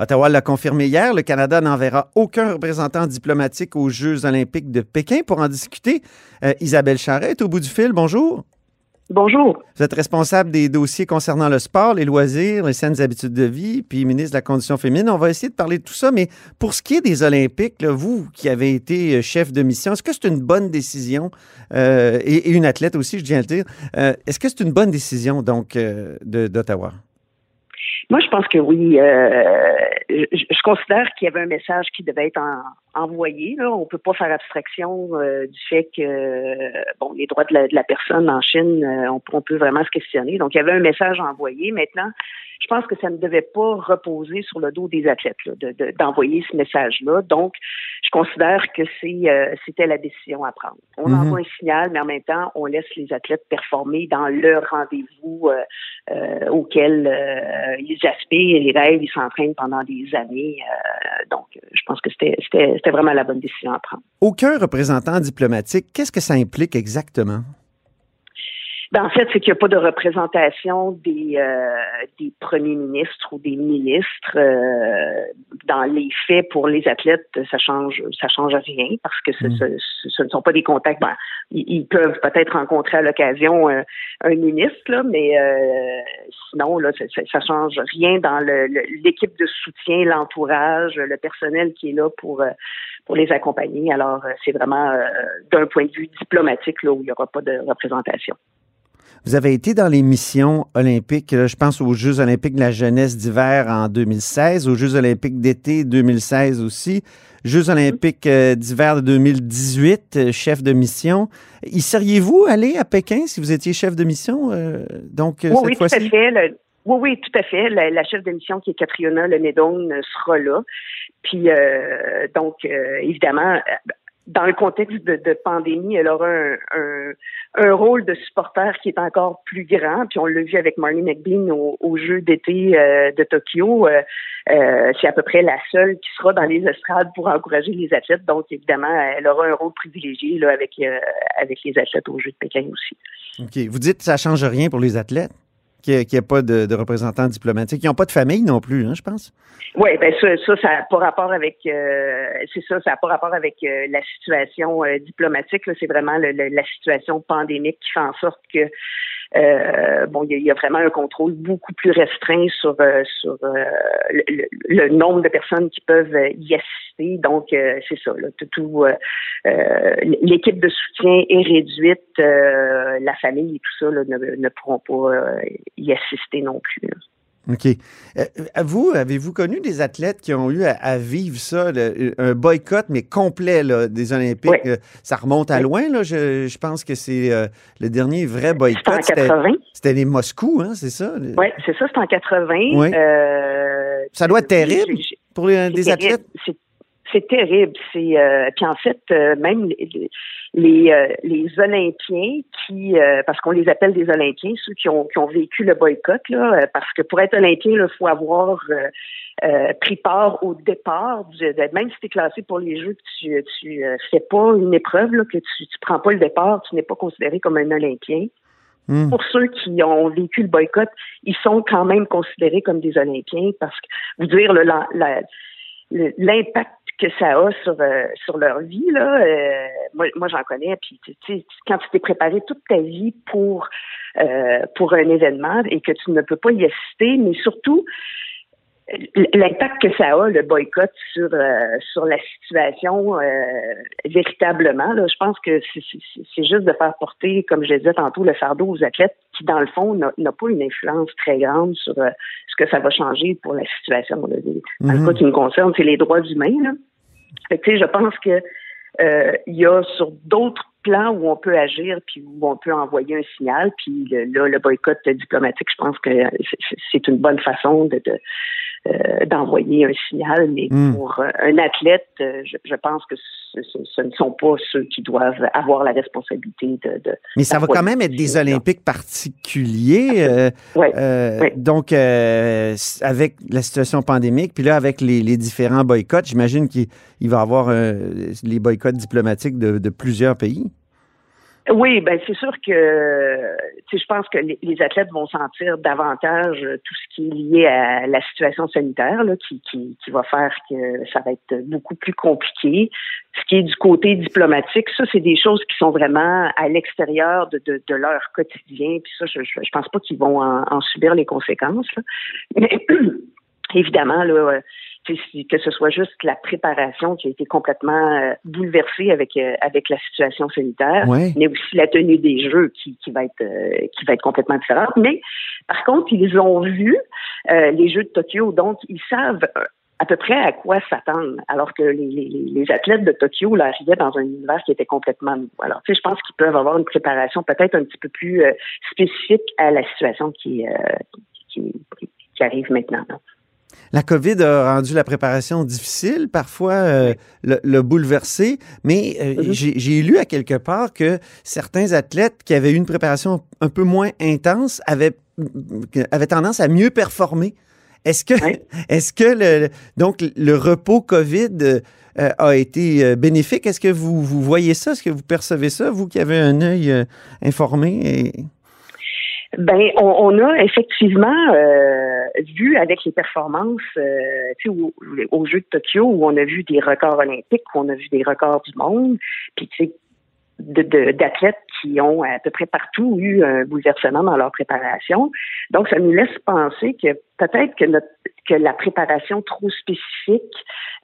Ottawa l'a confirmé hier, le Canada n'enverra aucun représentant diplomatique aux Jeux olympiques de Pékin. Pour en discuter, euh, Isabelle Charrette, au bout du fil, bonjour. Bonjour. Vous êtes responsable des dossiers concernant le sport, les loisirs, les saines habitudes de vie, puis ministre de la Condition féminine. On va essayer de parler de tout ça, mais pour ce qui est des Olympiques, vous qui avez été euh, chef de mission, est-ce que c'est une bonne décision, euh, et, une athlète aussi, je tiens à le dire, est-ce que c'est une bonne décision, donc, d'Ottawa? Moi, je pense que oui. Euh, je, considère qu'il y avait un message qui devait être envoyé. Là. On peut pas faire abstraction euh, du fait que bon, les droits de la, personne en Chine, euh, on, peut vraiment se questionner. Donc, il y avait un message envoyé. Maintenant, je pense que ça ne devait pas reposer sur le dos des athlètes d'envoyer ce message-là. Donc, je considère que c'est euh, c'était la décision à prendre. On mhm. envoie un signal, mais en même temps, on laisse les athlètes performer dans leur rendez-vous euh, euh, ils aspirent, ils rêvent, ils s'entraînent pendant des années. donc, je pense que c'était vraiment la bonne décision à prendre. Aucun représentant diplomatique, qu'est-ce que ça implique exactement? Ben, en fait, c'est qu'il n'y a pas de représentation des, euh, des premiers ministres ou des ministres. Euh, dans les faits, pour les athlètes, ça change ça change rien parce que ce, mm. ce, ne sont pas des contacts. Ben, ils, peuvent peut-être rencontrer à l'occasion un, ministre, là, mais euh, sinon, là, ça, ça, change rien dans l'équipe de soutien, l'entourage, le personnel qui est là pour pour les accompagner. Alors, c'est vraiment d'un point de vue diplomatique là où il n'y aura pas de représentation. Vous avez été dans les missions olympiques, je pense aux Jeux olympiques de la jeunesse d'hiver en 2016, aux Jeux olympiques d'été 2016 aussi, Jeux olympiques euh, d'hiver de 2018, euh, chef de mission. Y seriez-vous allé à Pékin si vous étiez chef de mission? Euh, donc, oui, cette oui, tout à fait. oui, oui, tout à fait. La, chef de mission qui est Catriona Lemedon sera là. Puis, donc, évidemment, dans le contexte de, pandémie, elle aura un, un, rôle de supporter qui est encore plus grand. Puis on l'a vu avec Marnie McBean au, au Jeux d'été euh, de Tokyo. Euh, euh, c'est à peu près la seule qui sera dans les estrades pour encourager les athlètes. Donc évidemment, elle aura un rôle privilégié là, avec avec les athlètes aux Jeux de Pékin aussi. Ok. Vous dites que ça change rien pour les athlètes? Qu'il n'y ait, pas de, représentants diplomatiques. Ils n'ont pas de famille non plus, hein, je pense. Oui, ben ça, ça, n'a pas rapport avec euh, c'est ça, ça n'a pas rapport avec euh, la situation euh, diplomatique. C'est vraiment la situation pandémique qui fait en sorte que euh, bon, il y, a vraiment un contrôle beaucoup plus restreint sur euh, sur euh, le, nombre de personnes qui peuvent y assister. Donc, c'est ça. Là, tout, l'équipe de soutien est réduite. la famille et tout ça là, ne, ne pourront pas y assister non plus. OK. Euh, vous, avez-vous connu des athlètes qui ont eu à, vivre ça, un boycott, mais complet des Olympiques? Euh, ça remonte à loin, là. Je, pense que c'est euh, le dernier vrai boycott. C'était en 80. C'était les Moscou, hein, c'est ça? Oui, c'est ça, c'est en 80. ça doit être terrible pour les, athlètes? C'est terrible. C'est puis en fait, même les, euh, les Olympiens qui, euh, parce qu'on les appelle des Olympiens, ceux qui ont, qui ont vécu le boycott, là, euh, parce que pour être Olympien, il faut avoir pris part au départ, même si tu es classé pour les Jeux, tu tu fais pas une épreuve, là, que tu, tu prends pas le départ, tu n'es pas considéré comme un Olympien. Hmm. Pour ceux qui ont vécu le boycott, ils sont quand même considérés comme des Olympiens parce que, vous dire, l'impact que ça a sur euh, sur leur vie là. Euh, moi, moi j'en connais. Puis tu sais, quand tu t'es préparé toute ta vie pour euh, pour un événement et que tu ne peux pas y assister, mais surtout l'impact que ça a, le boycott sur sur la situation véritablement. Là, je pense que c'est juste de faire porter, comme je disais tantôt, le fardeau aux athlètes qui, dans le fond, n'a pas une influence très grande sur ce que ça va changer pour la situation. Dans le mhm. cas qui me concerne, c'est les droits humains. Là. Je pense que il y a sur d'autres plan où on peut agir puis où on peut envoyer un signal. Puis là, le boycott diplomatique, je pense que c'est une bonne façon de, euh, d'envoyer un signal. Mais hmm. pour euh, un athlète, euh, je, pense que ce, ne sont pas ceux qui doivent avoir la responsabilité de. mais ça va quand même être des Olympiques particuliers. Donc, avec la situation pandémique, puis là, avec les, différents boycotts, j'imagine qu'il va y avoir les boycotts diplomatiques de plusieurs pays. Oui, ben c'est sûr que je pense que les, athlètes vont sentir davantage tout ce qui est lié à la situation sanitaire, là, qui, qui, qui va faire que ça va être beaucoup plus compliqué. Ce qui est du côté diplomatique, ça, c'est des choses qui sont vraiment à l'extérieur de, de, de, leur quotidien. Puis ça, je, je, pense pas qu'ils vont en, en, subir les conséquences. Mais évidemment, là, que ce soit juste la préparation qui a été complètement euh, bouleversée avec euh, avec la situation sanitaire, mais aussi la tenue des jeux qui, qui va être euh, qui va être complètement différente. Mais par contre, ils ont vu les Jeux de Tokyo, donc ils savent à peu près à quoi s'attendre, alors que les, les, les, athlètes de Tokyo là, arrivaient dans un univers qui était complètement nouveau. Alors, tu sais, je pense qu'ils peuvent avoir une préparation peut-être un petit peu plus spécifique à la situation qui, qui, qui, arrive maintenant. La COVID a rendu la préparation difficile, parfois euh, le, bouleversé, mais euh, mm-hmm. j'ai lu à quelque part que certains athlètes qui avaient eu une préparation un peu moins intense avaient, avaient tendance à mieux performer. Est-ce que, est-ce que le, donc le repos COVID euh, a été bénéfique? Est-ce que vous, vous voyez ça? Est-ce que vous percevez ça, vous qui avez un œil informé? Et... Ben, on, a effectivement euh, vu avec les performances euh, au, aux Jeux de Tokyo où on a vu des records olympiques, où on a vu des records du monde, puis tu sais, d'athlètes qui ont à peu près partout eu un bouleversement dans leur préparation. Donc, ça nous laisse penser que peut-être que, notre, que la préparation trop spécifique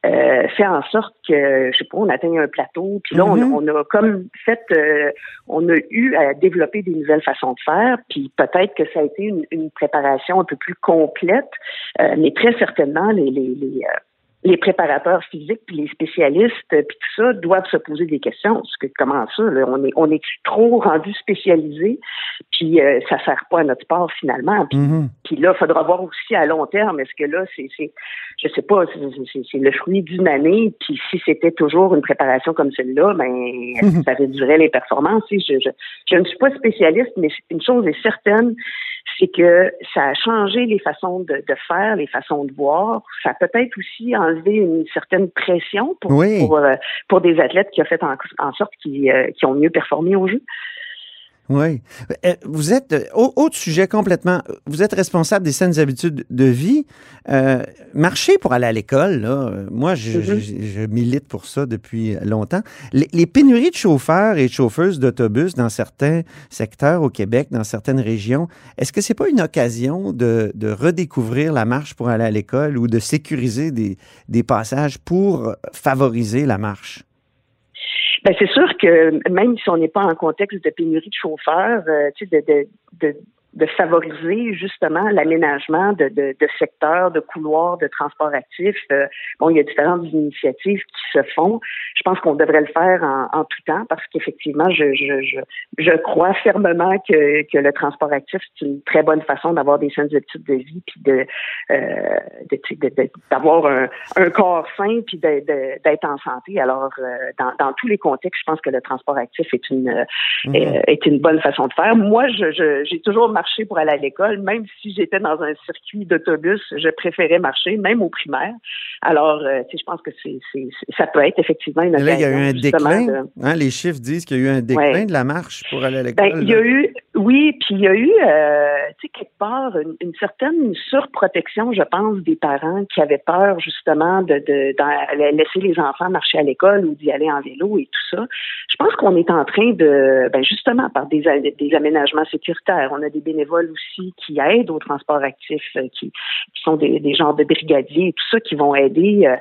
euh, fait en sorte que, je sais pas, on atteint un plateau, puis là, on, mm-hmm. a comme fait, euh, on a eu à développer des nouvelles façons de faire, puis peut-être que ça a été une, une préparation un peu plus complète, euh, mais très certainement, les, les, les les préparateurs physiques puis les spécialistes puis tout ça doivent se poser des questions. Parce que comment ça, on est on est trop rendu spécialisé? Puis euh, ça sert pas à notre sport finalement. Puis, puis là, il faudra voir aussi à long terme. Est-ce que là, c'est c'est je sais pas, c'est le fruit d'une année. Puis si c'était toujours une préparation comme celle-là, ben mm-hmm. ça réduirait les performances? Je, je, je ne suis pas spécialiste, mais une chose est certaine, c'est que ça a changé les façons de, faire, les façons de voir. Ça a peut-être aussi enlevé une certaine pression pour, pour, euh, pour, des athlètes qui ont fait en, sorte qu'ils euh, ont mieux performé au jeu. Oui. Euh, vous êtes, euh, autre sujet complètement, vous êtes responsable des saines habitudes de vie. Euh, marcher pour aller à l'école, là, moi, je, mm-hmm. milite pour ça depuis longtemps. Les, pénuries de chauffeurs et de chauffeuses d'autobus dans certains secteurs au Québec, dans certaines régions, est-ce que c'est pas une occasion de, de, redécouvrir la marche pour aller à l'école ou de sécuriser des, des passages pour favoriser la marche? Ben, c'est sûr que même si on n'est pas en contexte de pénurie de chauffeurs, euh, tu sais, de, de, de favoriser justement l'aménagement de, de, de, secteurs, de couloirs, de transport actif. Euh, bon, il y a différentes initiatives qui se font. Je pense qu'on devrait le faire en, en tout temps parce qu'effectivement, je, je, je, je, crois fermement que, que le transport actif, c'est une très bonne façon d'avoir des saines habitudes de vie puis de, euh, d'avoir un, un, corps sain puis d'être en santé. Alors, euh, dans, dans, tous les contextes, je pense que le transport actif est une, mm-hmm. est, est, une bonne façon de faire. Moi, je, j'ai toujours marché pour aller à l'école, même si j'étais dans un circuit d'autobus, je préférais marcher, même au primaire. Alors, euh, je pense que c'est, ça peut être effectivement une Là, il y a eu un déclin. Hein, les chiffres disent qu'il y a eu un déclin de la marche pour aller à ben, l'école. il y a eu, Oui, puis il y a eu, euh, tu sais, quelque part, une, une, certaine surprotection, je pense, des parents qui avaient peur justement de, de, laisser les enfants marcher à l'école ou d'y aller en vélo et tout ça. Je pense qu'on est en train de, ben justement, par des, des aménagements sécuritaires, on a des bénévoles aussi qui aident au transport actif, euh, qui, qui sont des, des genres de brigadiers et tout ça qui vont aider. Euh,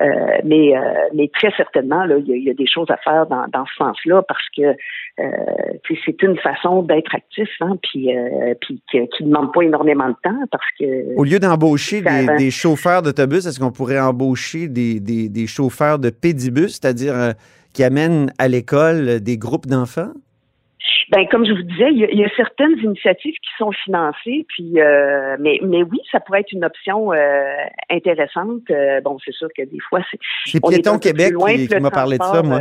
euh mais, euh, mais très certainement, là, il y, y a des choses à faire dans, dans ce sens-là parce que c'est une façon d'être actif, hein, puis, euh, puis qui ne demande pas énormément de temps parce que. Au lieu d'embaucher des, chauffeurs d'autobus, est-ce qu'on pourrait embaucher des, des, chauffeurs de pédibus, c'est-à-dire euh, qui amènent à l'école des groupes d'enfants? Ben, comme je vous disais, il y, a, certaines initiatives qui sont financées, puis euh, mais, mais oui, ça pourrait être une option euh, intéressante. Euh, bon, c'est sûr que des fois, c'est. C'est Piéton Québec qui, m'a parlé de ça, moi.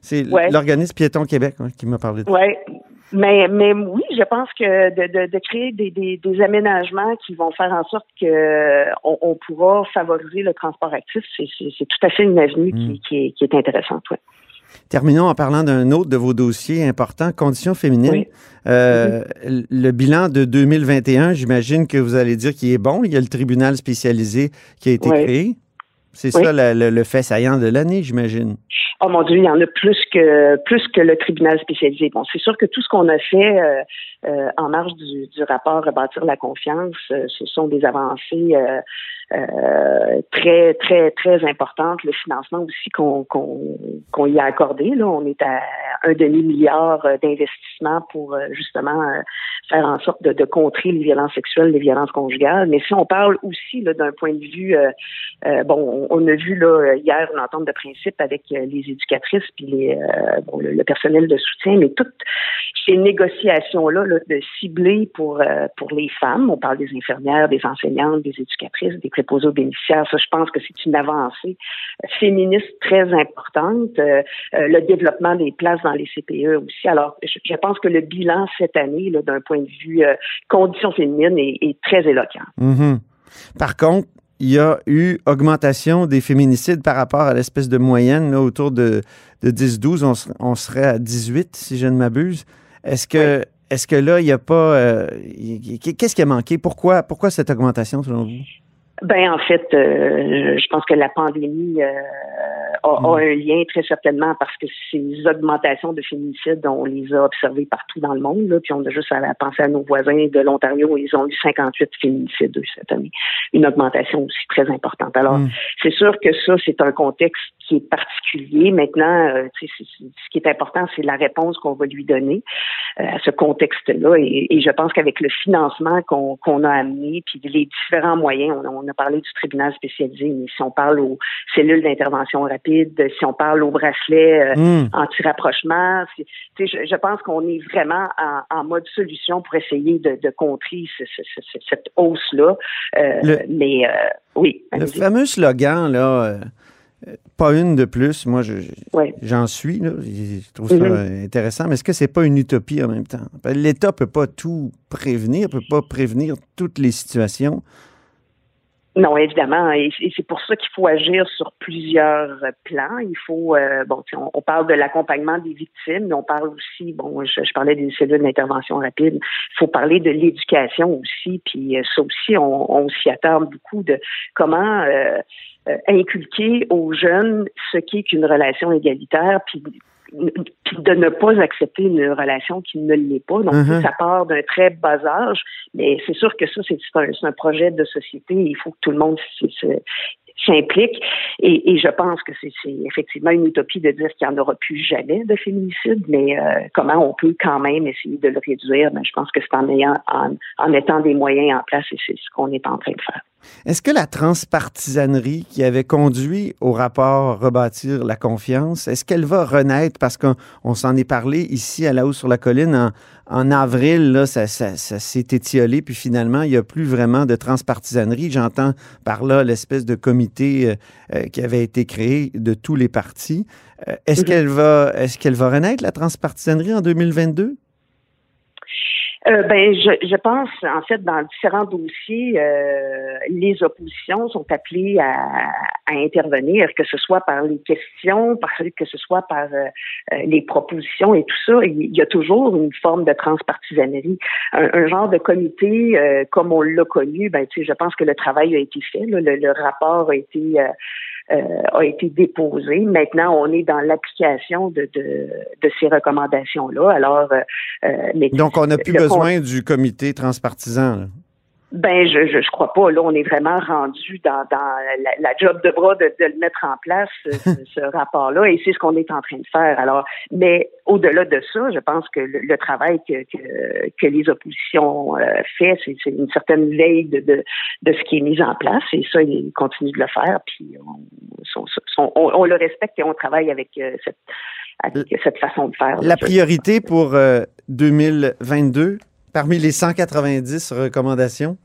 C'est l'organisme Piéton Québec qui m'a parlé de ça. Oui. Mais, mais oui, je pense que de, de, créer des, des, des, aménagements qui vont faire en sorte que on, pourra favoriser le transport actif, c'est tout à fait une avenue qui, mm. qui, est, qui est intéressante. Ouais. Terminons en parlant d'un autre de vos dossiers importants, conditions féminines. Euh, le bilan de 2021, j'imagine que vous allez dire qu'il est bon. Il y a le tribunal spécialisé qui a été créé. C'est ça le, fait saillant de l'année, j'imagine. Oh mon Dieu, il y en a plus que plus que le tribunal spécialisé. Bon, c'est sûr que tout ce qu'on a fait euh, euh, en marge du, du, rapport Rebâtir la confiance, ce sont des avancées euh, très, très, très importante. Le financement aussi qu'on y a accordé. Là, on est à un demi-milliard euh, d'investissements pour euh, justement faire en sorte de, de, contrer les violences sexuelles, les violences conjugales. Mais si on parle aussi d'un point de vue, euh, bon, on, a vu là hier une entente de principe avec les éducatrices puis les, bon, le, personnel de soutien, mais toutes ces négociations-là là, de cibler pour pour les femmes, on parle des infirmières, des enseignantes, des éducatrices, des préposés aux bénéficiaires. Ça, je pense que c'est une avancée féministe très importante. Euh, euh, le développement des places dans les CPE aussi. Alors, je, pense que le bilan cette année, d'un point de vue euh, conditions féminines, est, très éloquent. Mm-hmm. Par contre, il y a eu augmentation des féminicides par rapport à l'espèce de moyenne autour de, de 10-12. On, serait à 18, si je ne m'abuse. Est-ce que, est-ce que là, il n'y a pas. Qu'est-ce qui a manqué? Pourquoi, pourquoi cette augmentation, selon vous? Ben en fait, euh, je pense que la pandémie euh, a, mm. un lien très certainement parce que ces augmentations de féminicides, on les a observées partout dans le monde. Là, puis on a juste à penser à nos voisins de l'Ontario, ils ont eu 58 féminicides cette année, une augmentation aussi très importante. Alors mm. c'est sûr que ça c'est un contexte qui est particulier. Maintenant, euh, ce qui est important, c'est la réponse qu'on va lui donner à ce contexte-là. Et, je pense qu'avec le financement qu'on a amené, puis les différents moyens, on, on a parlé du tribunal spécialisé, mais si on parle aux cellules d'intervention rapide, si on parle aux bracelets euh, hmm. anti-rapprochement, je, je, pense qu'on est vraiment en, mode solution pour essayer de, contrer cette hausse-là. Euh, mais euh, oui. Le fameux slogan, là. Pas une de plus, moi j'en suis, je trouve ça mm-hmm. intéressant, mais est-ce que c'est pas une utopie en même temps? L'État peut pas tout prévenir, peut pas prévenir toutes les situations. Non, évidemment, et, c'est pour ça qu'il faut agir sur plusieurs plans. Il faut, euh, bon, on, parle de l'accompagnement des victimes, mais on parle aussi, bon, je, parlais des cellules d'intervention rapide. Il faut parler de l'éducation aussi, puis euh, ça aussi, on, on s'y attarde beaucoup de comment euh, inculquer aux jeunes ce qu'est qu'une relation égalitaire, puis de ne pas accepter une relation qui ne l'est pas. Donc, uh-huh. ça part d'un très bas âge, mais c'est sûr que ça, c'est un, un, projet de société. Il faut que tout le monde s'implique. Et, je pense que c'est effectivement une utopie de dire qu'il n'y en aura plus jamais de féminicide, mais euh, comment on peut quand même essayer de le réduire? Ben, je pense que c'est en, ayant, en mettant des moyens en place et c'est ce qu'on est en train de faire. Est-ce que la transpartisanerie qui avait conduit au rapport Rebâtir la confiance, est-ce qu'elle va renaître? Parce qu'on s'en est parlé ici à la haut sur la colline en, avril, là, ça, s'est étiolé, puis finalement, il n'y a plus vraiment de transpartisanerie. J'entends par là l'espèce de comité euh, euh, qui avait été créé de tous les partis. Euh, est-ce mm-hmm. qu'elle va, est-ce qu'elle va renaître, la transpartisanerie, en 2022? Euh, ben, je, je, pense, en fait, dans différents dossiers, euh, les oppositions sont appelées à, à intervenir, que ce soit par les questions, par, que ce soit par les propositions et tout ça. Il y a toujours une forme de transpartisanerie. Un, genre de comité comme on l'a connu, ben, je pense que le travail a été fait. le, rapport a été euh, a été déposé. Maintenant, on est dans l'application de, de, de, ces recommandations-là. Alors, euh, euh donc, on n'a plus besoin du comité transpartisan. Là. Ben, je, je, je crois pas. Là, on est vraiment rendu dans, dans la, la job de bras de, de, le mettre en place, ce, ce rapport-là, et c'est ce qu'on est en train de faire. Alors, mais au-delà de ça, je pense que le, travail que, que, que, les oppositions euh, fait, c'est une certaine veille de, de, de, ce qui est mis en place, et ça, ils continuent de le faire, puis on, on, on le respecte et on travaille avec euh, cette, avec cette façon de faire. La priorité pour 2022, euh, parmi les 190 recommandations?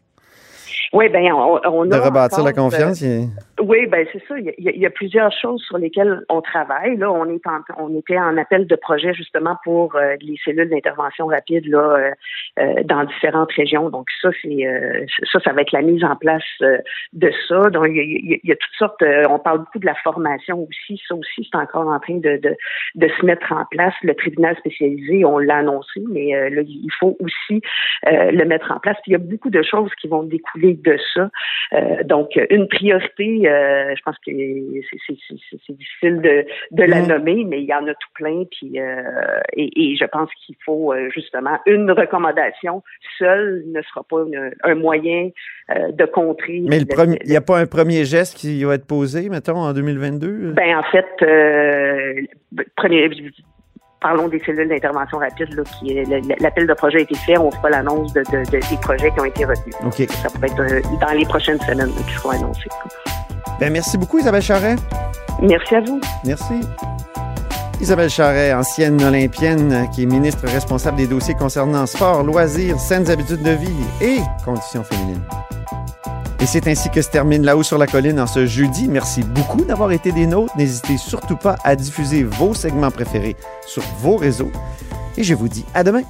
Oui, ben on, on a. De rebâtir la confiance. Euh, oui, ben c'est ça. Il y, a, plusieurs choses sur lesquelles on travaille. Là, on est on était en appel de projet justement pour euh, les cellules d'intervention rapide là euh, dans différentes régions. Donc ça, c'est ça, ça va être la mise en place de ça. Donc il y, a, toutes sortes. on parle beaucoup de la formation aussi. Ça aussi, c'est encore en train de, de, de se mettre en place. Le tribunal spécialisé, on l'a annoncé, mais là, il faut aussi le mettre en place. il y a beaucoup de choses qui vont découler de ça. Euh, donc, une priorité, euh, je pense que c'est difficile de, de la nommer, mais il y en a tout plein. Puis, euh, et, je pense qu'il faut justement une recommandation seule ne sera pas un moyen de contrer. Mais il n'y a pas un premier geste qui va être posé, mettons, en 2022? Ben en fait, premier parlons des cellules d'intervention rapide, qui l'appel de projet a été fait, on fera l'annonce de, des projets qui ont été retenus. Ça pourrait être euh, dans les prochaines semaines qui seront annoncés. Ben, merci beaucoup, Isabelle Charret. Merci à vous. Merci. Isabelle Charret, ancienne olympienne, qui est ministre responsable des dossiers concernant sport, loisirs, saines habitudes de vie et conditions féminines. Et c'est ainsi que se termine là-haut sur la colline en ce jeudi. Merci beaucoup d'avoir été des nôtres. N'hésitez surtout pas à diffuser vos segments préférés sur vos réseaux. Et je vous dis à demain.